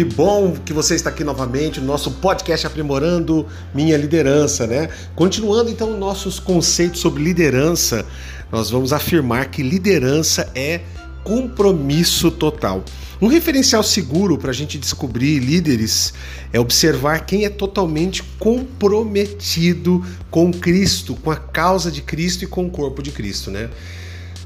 Que bom que você está aqui novamente no nosso podcast Aprimorando Minha Liderança, né? Continuando então nossos conceitos sobre liderança, nós vamos afirmar que liderança é compromisso total. Um referencial seguro para a gente descobrir líderes é observar quem é totalmente comprometido com Cristo, com a causa de Cristo e com o corpo de Cristo, né?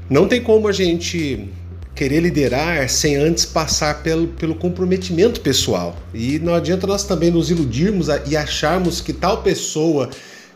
Não tem como a gente querer liderar sem antes passar pelo, pelo comprometimento pessoal. E não adianta nós também nos iludirmos e acharmos que tal pessoa,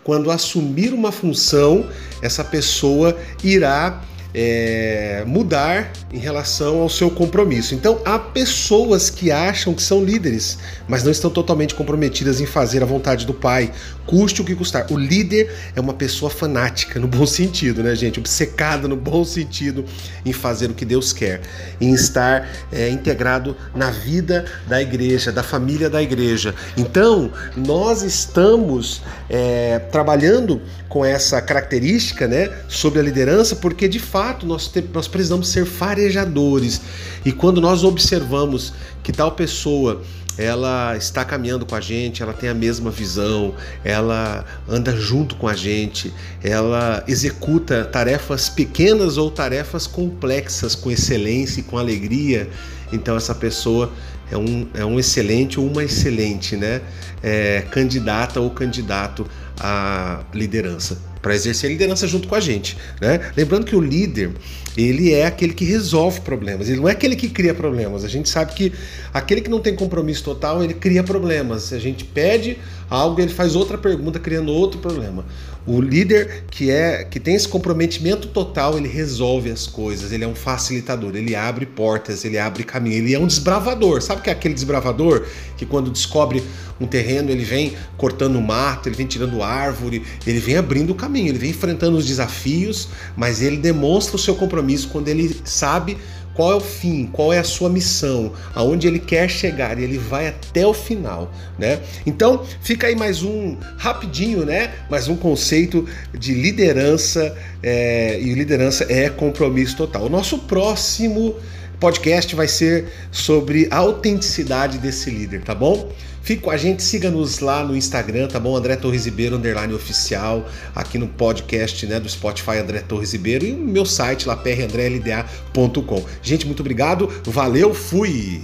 quando assumir uma função, essa pessoa irá é, mudar em relação ao seu compromisso. Então, há pessoas que acham que são líderes, mas não estão totalmente comprometidas em fazer a vontade do Pai, custe o que custar. O líder é uma pessoa fanática, no bom sentido, né, gente? Obcecada no bom sentido em fazer o que Deus quer, em estar é, integrado na vida da igreja, da família da igreja. Então, nós estamos é, trabalhando com essa característica, né, sobre a liderança, porque de fato fato nós, te, nós precisamos ser farejadores. E quando nós observamos que tal pessoa ela está caminhando com a gente, ela tem a mesma visão, ela anda junto com a gente, ela executa tarefas pequenas ou tarefas complexas com excelência e com alegria. Então essa pessoa é um, é um excelente ou uma excelente né, é, candidata ou candidato à liderança para exercer liderança junto com a gente, né? Lembrando que o líder, ele é aquele que resolve problemas, ele não é aquele que cria problemas. A gente sabe que aquele que não tem compromisso total, ele cria problemas. Se a gente pede algo, ele faz outra pergunta criando outro problema. O líder que é que tem esse comprometimento total, ele resolve as coisas, ele é um facilitador, ele abre portas, ele abre caminho, ele é um desbravador. Sabe que é aquele desbravador que quando descobre um terreno, ele vem cortando mato, ele vem tirando árvore, ele vem abrindo o caminho, ele vem enfrentando os desafios, mas ele demonstra o seu compromisso quando ele sabe qual é o fim, qual é a sua missão, aonde ele quer chegar e ele vai até o final, né? Então, fica aí mais um rapidinho, né? Mais um conceito de liderança é, e liderança é compromisso total. O nosso próximo podcast vai ser sobre a autenticidade desse líder, tá bom? Fique com a gente, siga-nos lá no Instagram, tá bom? André Torres Ribeiro, underline oficial, aqui no podcast né, do Spotify André Torres Ribeiro e no meu site lá, prandrelda.com. Gente, muito obrigado, valeu, fui!